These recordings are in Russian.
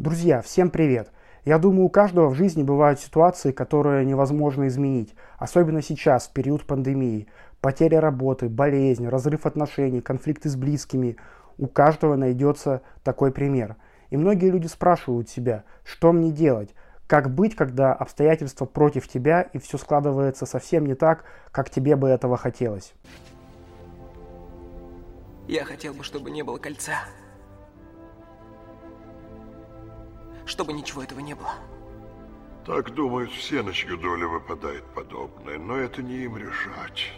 Друзья, всем привет! Я думаю, у каждого в жизни бывают ситуации, которые невозможно изменить, особенно сейчас, в период пандемии. Потеря работы, болезнь, разрыв отношений, конфликты с близкими. У каждого найдется такой пример. И многие люди спрашивают себя, что мне делать, как быть, когда обстоятельства против тебя и все складывается совсем не так, как тебе бы этого хотелось. Я хотел бы, чтобы не было кольца. Чтобы ничего этого не было. Так думают все, на чью долю выпадает подобное, но это не им решать.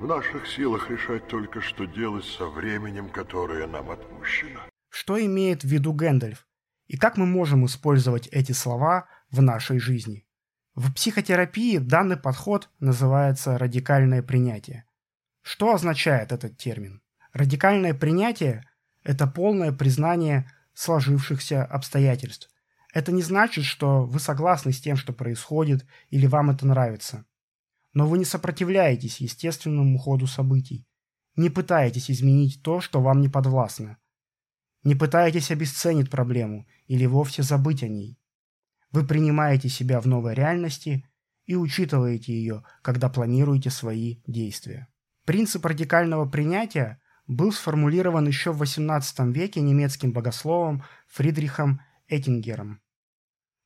В наших силах решать только, что делать со временем, которое нам отпущено. Что имеет в виду Гэндальф? И как мы можем использовать эти слова в нашей жизни? В психотерапии данный подход называется радикальное принятие. Что означает этот термин? Радикальное принятие – это полное признание сложившихся обстоятельств. Это не значит, что вы согласны с тем, что происходит, или вам это нравится. Но вы не сопротивляетесь естественному ходу событий. Не пытаетесь изменить то, что вам не подвластно. Не пытаетесь обесценить проблему или вовсе забыть о ней. Вы принимаете себя в новой реальности и учитываете ее, когда планируете свои действия. Принцип радикального принятия был сформулирован еще в XVIII веке немецким богословом Фридрихом Эттингером.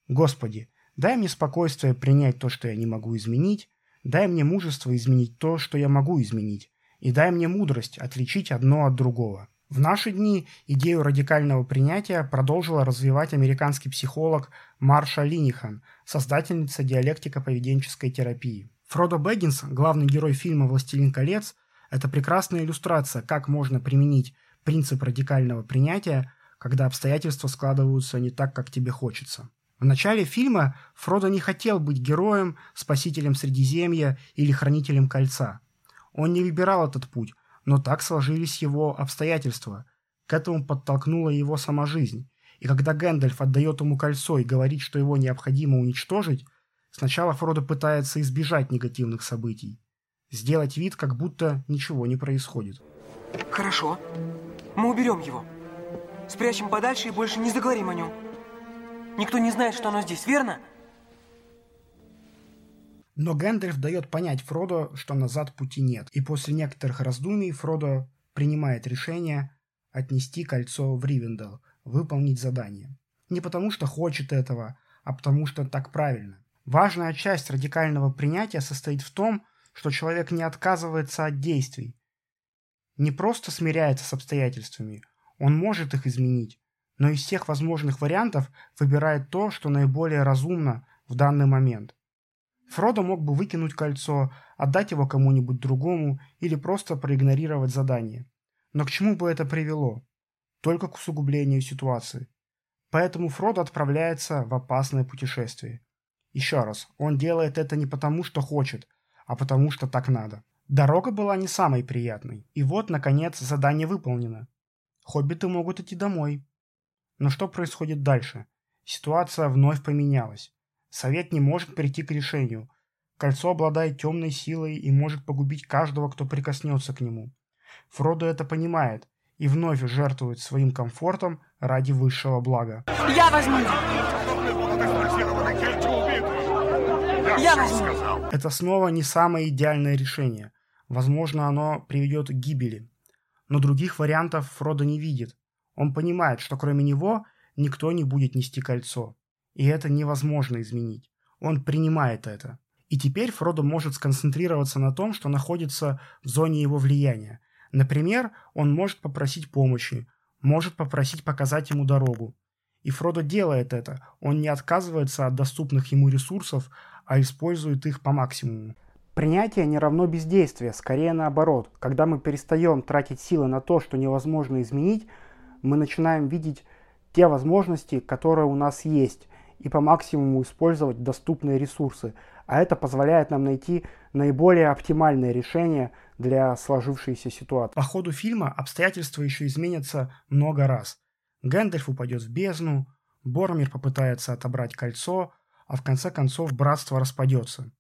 «Господи, дай мне спокойствие принять то, что я не могу изменить, дай мне мужество изменить то, что я могу изменить, и дай мне мудрость отличить одно от другого». В наши дни идею радикального принятия продолжила развивать американский психолог Марша Линихан, создательница диалектико-поведенческой терапии. Фродо Бэггинс, главный герой фильма «Властелин колец», это прекрасная иллюстрация, как можно применить принцип радикального принятия, когда обстоятельства складываются не так, как тебе хочется. В начале фильма Фродо не хотел быть героем, спасителем Средиземья или хранителем кольца. Он не выбирал этот путь, но так сложились его обстоятельства. К этому подтолкнула его сама жизнь. И когда Гэндальф отдает ему кольцо и говорит, что его необходимо уничтожить, сначала Фродо пытается избежать негативных событий сделать вид, как будто ничего не происходит. Хорошо. Мы уберем его. Спрячем подальше и больше не заговорим о нем. Никто не знает, что оно здесь, верно? Но Гэндальф дает понять Фродо, что назад пути нет. И после некоторых раздумий Фродо принимает решение отнести кольцо в Ривендел, выполнить задание. Не потому что хочет этого, а потому что так правильно. Важная часть радикального принятия состоит в том, что человек не отказывается от действий, не просто смиряется с обстоятельствами, он может их изменить, но из всех возможных вариантов выбирает то, что наиболее разумно в данный момент. Фродо мог бы выкинуть кольцо, отдать его кому-нибудь другому или просто проигнорировать задание. Но к чему бы это привело? Только к усугублению ситуации. Поэтому Фродо отправляется в опасное путешествие. Еще раз, он делает это не потому, что хочет, а потому что так надо. Дорога была не самой приятной, и вот, наконец, задание выполнено. Хоббиты могут идти домой. Но что происходит дальше? Ситуация вновь поменялась. Совет не может прийти к решению. Кольцо обладает темной силой и может погубить каждого, кто прикоснется к нему. Фродо это понимает и вновь жертвует своим комфортом ради высшего блага. Я возьму! Я возьму! Это снова не самое идеальное решение. Возможно, оно приведет к гибели. Но других вариантов Фродо не видит. Он понимает, что кроме него никто не будет нести кольцо. И это невозможно изменить. Он принимает это. И теперь Фродо может сконцентрироваться на том, что находится в зоне его влияния. Например, он может попросить помощи, может попросить показать ему дорогу. И Фродо делает это. Он не отказывается от доступных ему ресурсов, а использует их по максимуму. Принятие не равно бездействие, скорее наоборот. Когда мы перестаем тратить силы на то, что невозможно изменить, мы начинаем видеть те возможности, которые у нас есть, и по максимуму использовать доступные ресурсы. А это позволяет нам найти наиболее оптимальное решение для сложившейся ситуации. По ходу фильма обстоятельства еще изменятся много раз. Гэндальф упадет в бездну, Бормир попытается отобрать кольцо, а в конце концов братство распадется.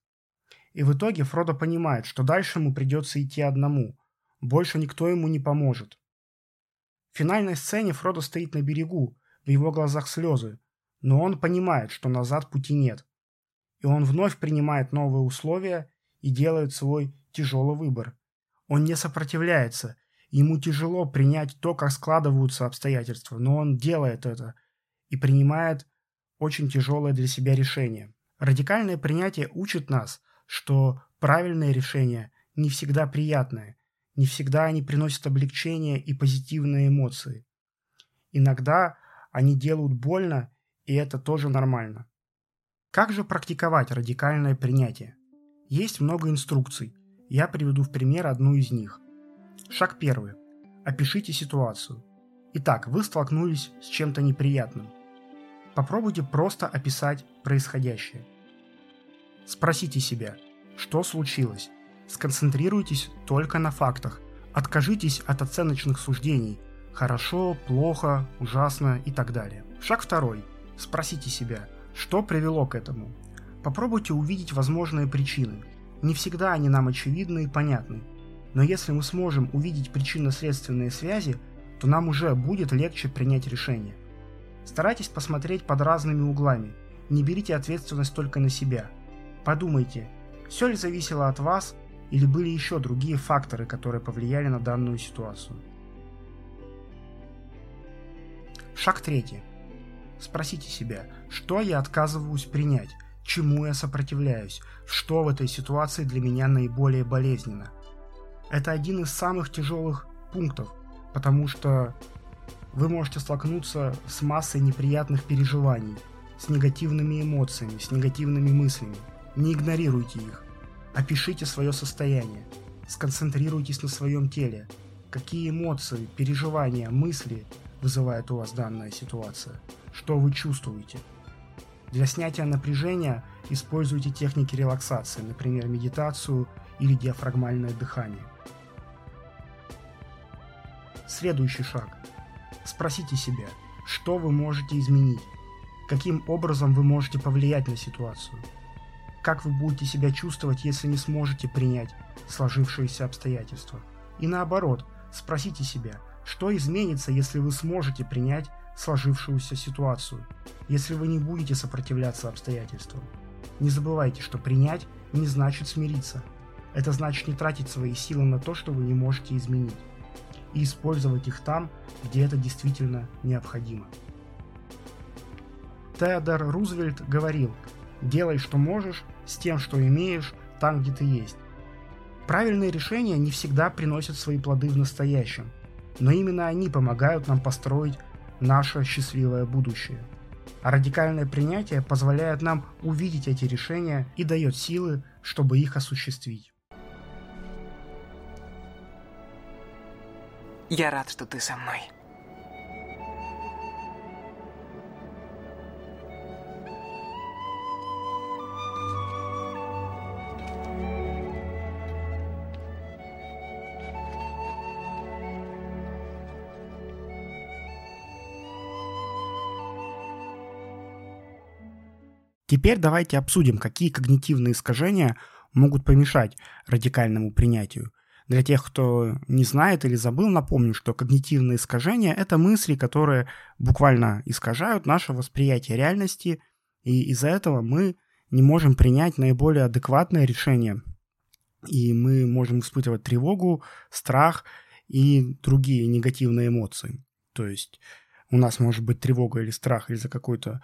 И в итоге Фродо понимает, что дальше ему придется идти одному, больше никто ему не поможет. В финальной сцене Фродо стоит на берегу, в его глазах слезы, но он понимает, что назад пути нет. И он вновь принимает новые условия и делает свой тяжелый выбор. Он не сопротивляется, ему тяжело принять то, как складываются обстоятельства, но он делает это и принимает очень тяжелое для себя решение. Радикальное принятие учит нас, что правильные решения не всегда приятные, не всегда они приносят облегчение и позитивные эмоции. Иногда они делают больно, и это тоже нормально. Как же практиковать радикальное принятие? Есть много инструкций. Я приведу в пример одну из них. Шаг первый. Опишите ситуацию. Итак, вы столкнулись с чем-то неприятным. Попробуйте просто описать происходящее. Спросите себя, что случилось. Сконцентрируйтесь только на фактах. Откажитесь от оценочных суждений. Хорошо, плохо, ужасно и так далее. Шаг второй. Спросите себя, что привело к этому. Попробуйте увидеть возможные причины. Не всегда они нам очевидны и понятны. Но если мы сможем увидеть причинно-следственные связи, то нам уже будет легче принять решение. Старайтесь посмотреть под разными углами. Не берите ответственность только на себя. Подумайте, все ли зависело от вас или были еще другие факторы, которые повлияли на данную ситуацию. Шаг третий. Спросите себя, что я отказываюсь принять, чему я сопротивляюсь, что в этой ситуации для меня наиболее болезненно. Это один из самых тяжелых пунктов, потому что вы можете столкнуться с массой неприятных переживаний, с негативными эмоциями, с негативными мыслями. Не игнорируйте их. Опишите свое состояние. Сконцентрируйтесь на своем теле. Какие эмоции, переживания, мысли вызывает у вас данная ситуация? Что вы чувствуете? Для снятия напряжения используйте техники релаксации, например, медитацию или диафрагмальное дыхание. Следующий шаг. Спросите себя, что вы можете изменить, каким образом вы можете повлиять на ситуацию, как вы будете себя чувствовать, если не сможете принять сложившиеся обстоятельства. И наоборот, спросите себя, что изменится, если вы сможете принять сложившуюся ситуацию, если вы не будете сопротивляться обстоятельствам. Не забывайте, что принять не значит смириться. Это значит не тратить свои силы на то, что вы не можете изменить, и использовать их там, где это действительно необходимо. Теодор Рузвельт говорил, делай что можешь с тем, что имеешь, там, где ты есть. Правильные решения не всегда приносят свои плоды в настоящем, но именно они помогают нам построить наше счастливое будущее. А радикальное принятие позволяет нам увидеть эти решения и дает силы, чтобы их осуществить. Я рад, что ты со мной. Теперь давайте обсудим, какие когнитивные искажения могут помешать радикальному принятию. Для тех, кто не знает или забыл, напомню, что когнитивные искажения – это мысли, которые буквально искажают наше восприятие реальности, и из-за этого мы не можем принять наиболее адекватное решение. И мы можем испытывать тревогу, страх и другие негативные эмоции. То есть у нас может быть тревога или страх из-за какой-то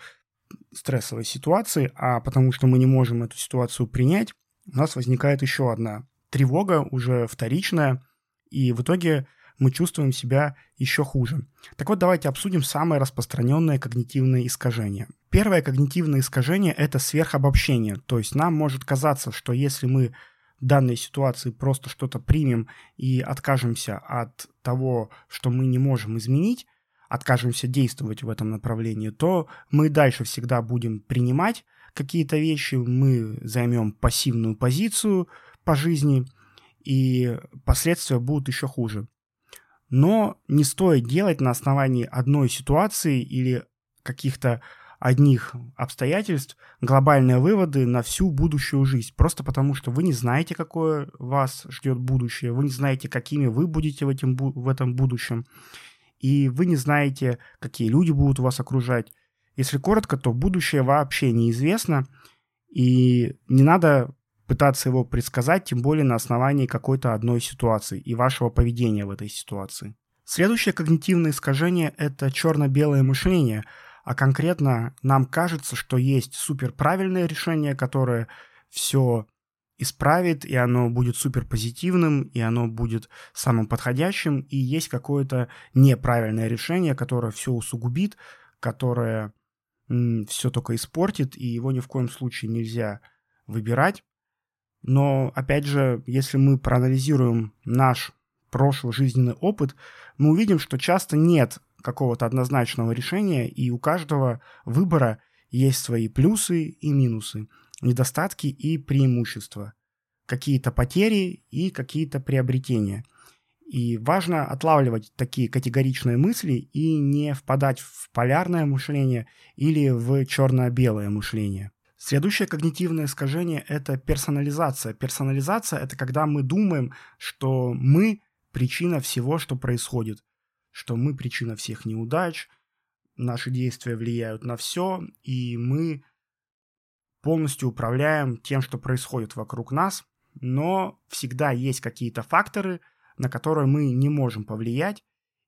стрессовой ситуации, а потому что мы не можем эту ситуацию принять, у нас возникает еще одна тревога, уже вторичная, и в итоге мы чувствуем себя еще хуже. Так вот, давайте обсудим самое распространенное когнитивное искажение. Первое когнитивное искажение – это сверхобобщение. То есть нам может казаться, что если мы в данной ситуации просто что-то примем и откажемся от того, что мы не можем изменить, откажемся действовать в этом направлении, то мы дальше всегда будем принимать какие-то вещи, мы займем пассивную позицию по жизни, и последствия будут еще хуже. Но не стоит делать на основании одной ситуации или каких-то одних обстоятельств глобальные выводы на всю будущую жизнь. Просто потому, что вы не знаете, какое вас ждет будущее, вы не знаете, какими вы будете в, этим, в этом будущем. и вы не знаете, какие люди будут вас окружать. Если коротко, то будущее вообще неизвестно, и не надо пытаться его предсказать, тем более на основании какой-то одной ситуации и вашего поведения в этой ситуации. Следующее когнитивное искажение – это черно-белое мышление, а конкретно нам кажется, что есть суперправильное решение, которое все исправит, и оно будет супер позитивным, и оно будет самым подходящим, и есть какое-то неправильное решение, которое все усугубит, которое все только испортит, и его ни в коем случае нельзя выбирать. Но, опять же, если мы проанализируем наш прошлый жизненный опыт, мы увидим, что часто нет какого-то однозначного решения, и у каждого выбора есть свои плюсы и минусы – недостатки и преимущества, какие-то потери и какие-то приобретения. И важно отлавливать такие категоричные мысли и не впадать в полярное мышление или в черно-белое мышление. Следующее когнитивное искажение – это персонализация. Персонализация – это когда мы думаем, что мы – причина всего, что происходит, что мы – причина всех неудач, наши действия влияют на все, и мы полностью управляем тем, что происходит вокруг нас, но всегда есть какие-то факторы, на которые мы не можем повлиять,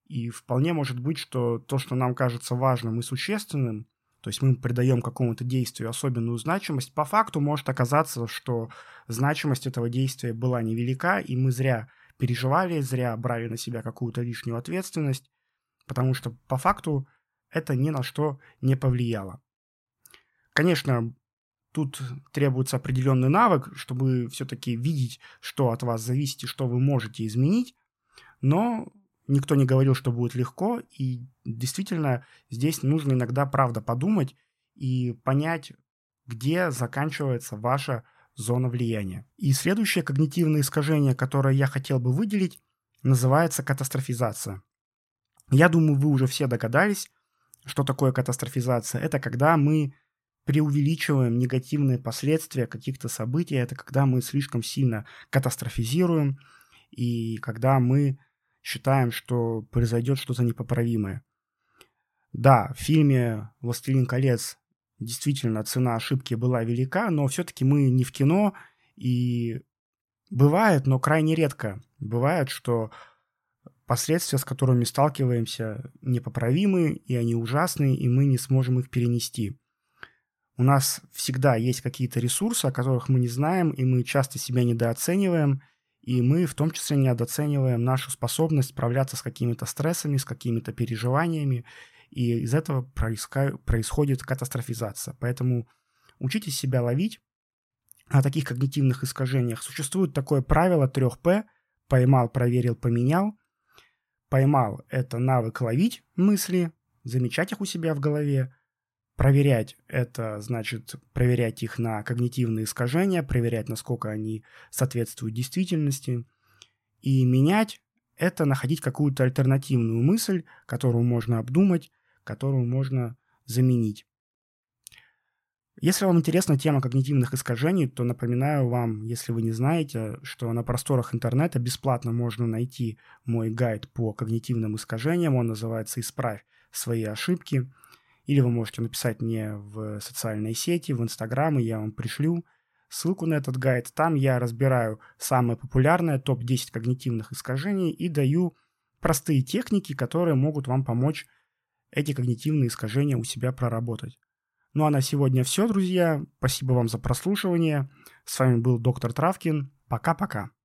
и вполне может быть, что то, что нам кажется важным и существенным, то есть мы придаем какому-то действию особенную значимость, по факту может оказаться, что значимость этого действия была невелика, и мы зря переживали, зря брали на себя какую-то лишнюю ответственность, потому что по факту это ни на что не повлияло. Конечно, Тут требуется определенный навык, чтобы все-таки видеть, что от вас зависит и что вы можете изменить. Но никто не говорил, что будет легко. И действительно, здесь нужно иногда, правда, подумать и понять, где заканчивается ваша зона влияния. И следующее когнитивное искажение, которое я хотел бы выделить, называется катастрофизация. Я думаю, вы уже все догадались, что такое катастрофизация. Это когда мы преувеличиваем негативные последствия каких-то событий. Это когда мы слишком сильно катастрофизируем и когда мы считаем, что произойдет что-то непоправимое. Да, в фильме «Властелин колец» действительно цена ошибки была велика, но все-таки мы не в кино, и бывает, но крайне редко бывает, что последствия, с которыми сталкиваемся, непоправимы, и они ужасны, и мы не сможем их перенести. У нас всегда есть какие-то ресурсы, о которых мы не знаем, и мы часто себя недооцениваем, и мы в том числе недооцениваем нашу способность справляться с какими-то стрессами, с какими-то переживаниями, и из этого происходит катастрофизация. Поэтому учитесь себя ловить о таких когнитивных искажениях. Существует такое правило 3П – поймал, проверил, поменял. Поймал – это навык ловить мысли, замечать их у себя в голове – Проверять – это значит проверять их на когнитивные искажения, проверять, насколько они соответствуют действительности. И менять – это находить какую-то альтернативную мысль, которую можно обдумать, которую можно заменить. Если вам интересна тема когнитивных искажений, то напоминаю вам, если вы не знаете, что на просторах интернета бесплатно можно найти мой гайд по когнитивным искажениям. Он называется «Исправь свои ошибки». Или вы можете написать мне в социальной сети, в Инстаграм, и я вам пришлю ссылку на этот гайд. Там я разбираю самое популярное, топ-10 когнитивных искажений и даю простые техники, которые могут вам помочь эти когнитивные искажения у себя проработать. Ну а на сегодня все, друзья. Спасибо вам за прослушивание. С вами был доктор Травкин. Пока-пока.